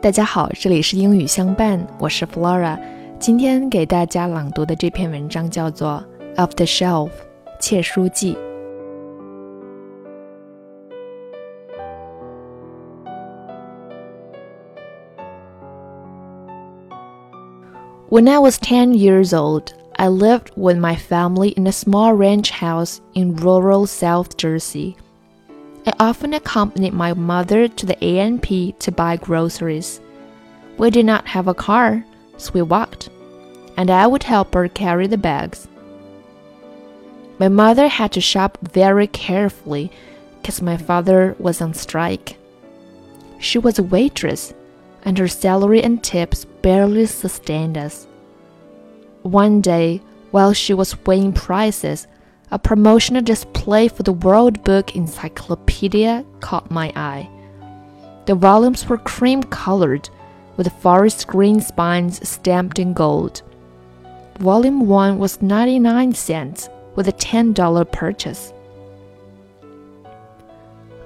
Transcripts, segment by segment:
大家好，这里是英语相伴，我是 Flora。今天给大家朗读的这篇文章叫做《Off the Shelf》，窃书记。When I was 10 years old, I lived with my family in a small ranch house in rural South Jersey. I often accompanied my mother to the A&P to buy groceries. We did not have a car, so we walked, and I would help her carry the bags. My mother had to shop very carefully because my father was on strike. She was a waitress, and her salary and tips barely sustained us. One day, while she was weighing prices, a promotional display for the World Book Encyclopedia caught my eye. The volumes were cream colored, with forest green spines stamped in gold. Volume 1 was 99 cents, with a $10 purchase.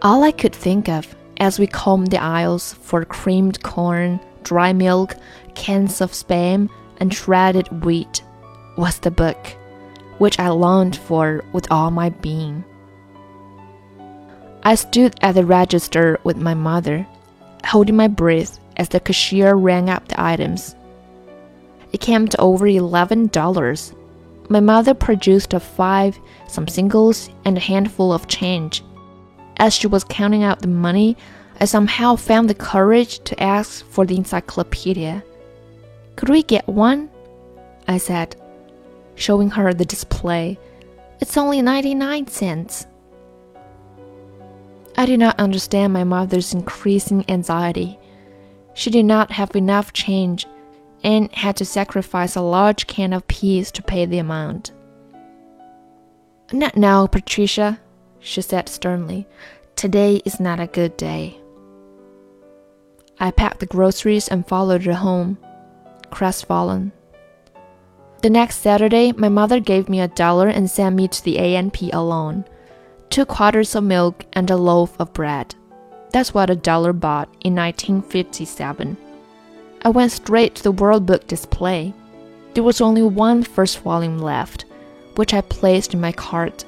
All I could think of as we combed the aisles for creamed corn, dry milk, cans of spam, and shredded wheat was the book which I longed for with all my being. I stood at the register with my mother, holding my breath as the cashier rang up the items. It came to over eleven dollars. My mother produced a five, some singles, and a handful of change. As she was counting out the money, I somehow found the courage to ask for the encyclopedia. Could we get one? I said showing her the display. It's only 99 cents. I did not understand my mother's increasing anxiety. She did not have enough change and had to sacrifice a large can of peas to pay the amount. Not now, Patricia, she said sternly. Today is not a good day. I packed the groceries and followed her home, crestfallen. The next Saturday, my mother gave me a dollar and sent me to the A&P alone. Two quarters of milk and a loaf of bread. That's what a dollar bought in 1957. I went straight to the World Book display. There was only one first volume left, which I placed in my cart.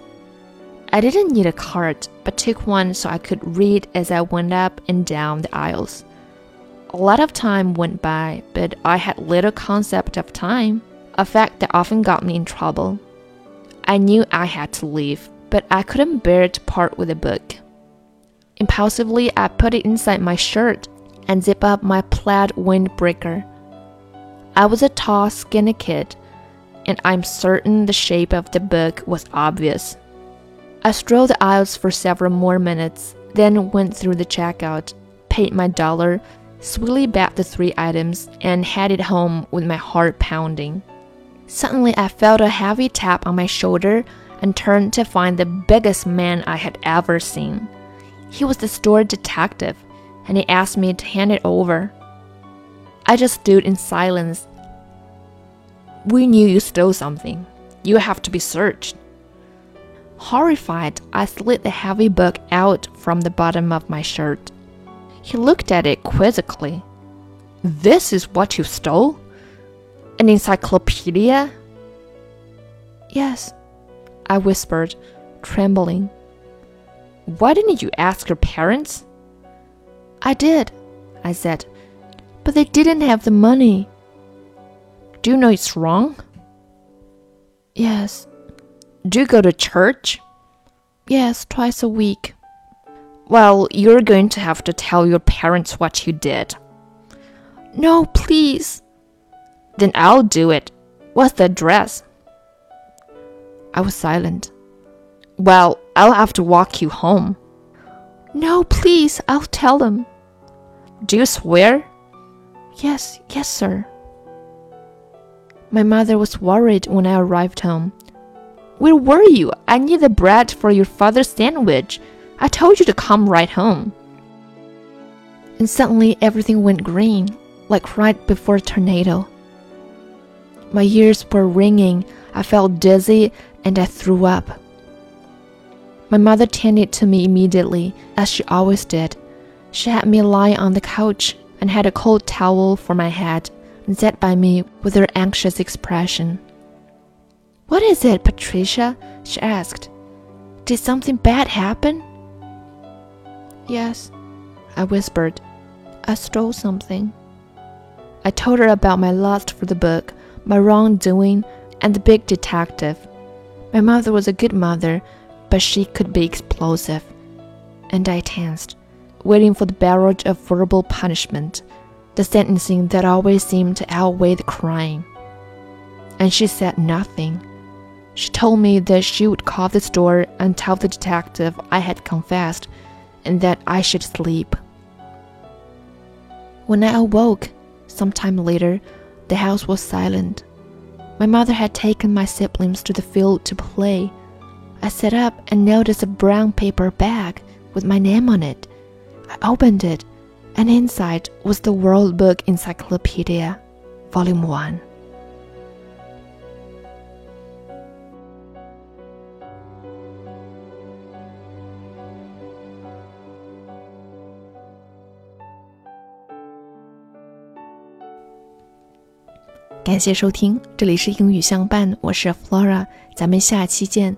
I didn't need a cart, but took one so I could read as I went up and down the aisles. A lot of time went by, but I had little concept of time a fact that often got me in trouble. I knew I had to leave, but I couldn't bear to part with the book. Impulsively, I put it inside my shirt and zip up my plaid windbreaker. I was a tall, skinny kid, and I'm certain the shape of the book was obvious. I strolled the aisles for several more minutes, then went through the checkout, paid my dollar, swiftly bagged the three items, and headed home with my heart pounding. Suddenly, I felt a heavy tap on my shoulder and turned to find the biggest man I had ever seen. He was the store detective, and he asked me to hand it over. I just stood in silence. We knew you stole something. You have to be searched. Horrified, I slid the heavy book out from the bottom of my shirt. He looked at it quizzically. This is what you stole? An encyclopedia? Yes, I whispered, trembling. Why didn't you ask your parents? I did, I said, but they didn't have the money. Do you know it's wrong? Yes. Do you go to church? Yes, twice a week. Well, you're going to have to tell your parents what you did. No, please. Then I'll do it. What's the address? I was silent. Well, I'll have to walk you home. No, please, I'll tell them. Do you swear? Yes, yes, sir. My mother was worried when I arrived home. Where were you? I need the bread for your father's sandwich. I told you to come right home. And suddenly everything went green, like right before a tornado. My ears were ringing, I felt dizzy, and I threw up. My mother tended to me immediately, as she always did. She had me lie on the couch and had a cold towel for my head and sat by me with her anxious expression. What is it, Patricia? she asked. Did something bad happen? Yes, I whispered. I stole something. I told her about my lust for the book, my wrongdoing, and the big detective. My mother was a good mother, but she could be explosive. And I tensed, waiting for the barrage of verbal punishment, the sentencing that always seemed to outweigh the crime. And she said nothing. She told me that she would call the store and tell the detective I had confessed and that I should sleep. When I awoke, some time later, the house was silent. My mother had taken my siblings to the field to play. I sat up and noticed a brown paper bag with my name on it. I opened it, and inside was the World Book Encyclopedia, Volume 1. 感谢收听，这里是英语相伴，我是 Flora，咱们下期见。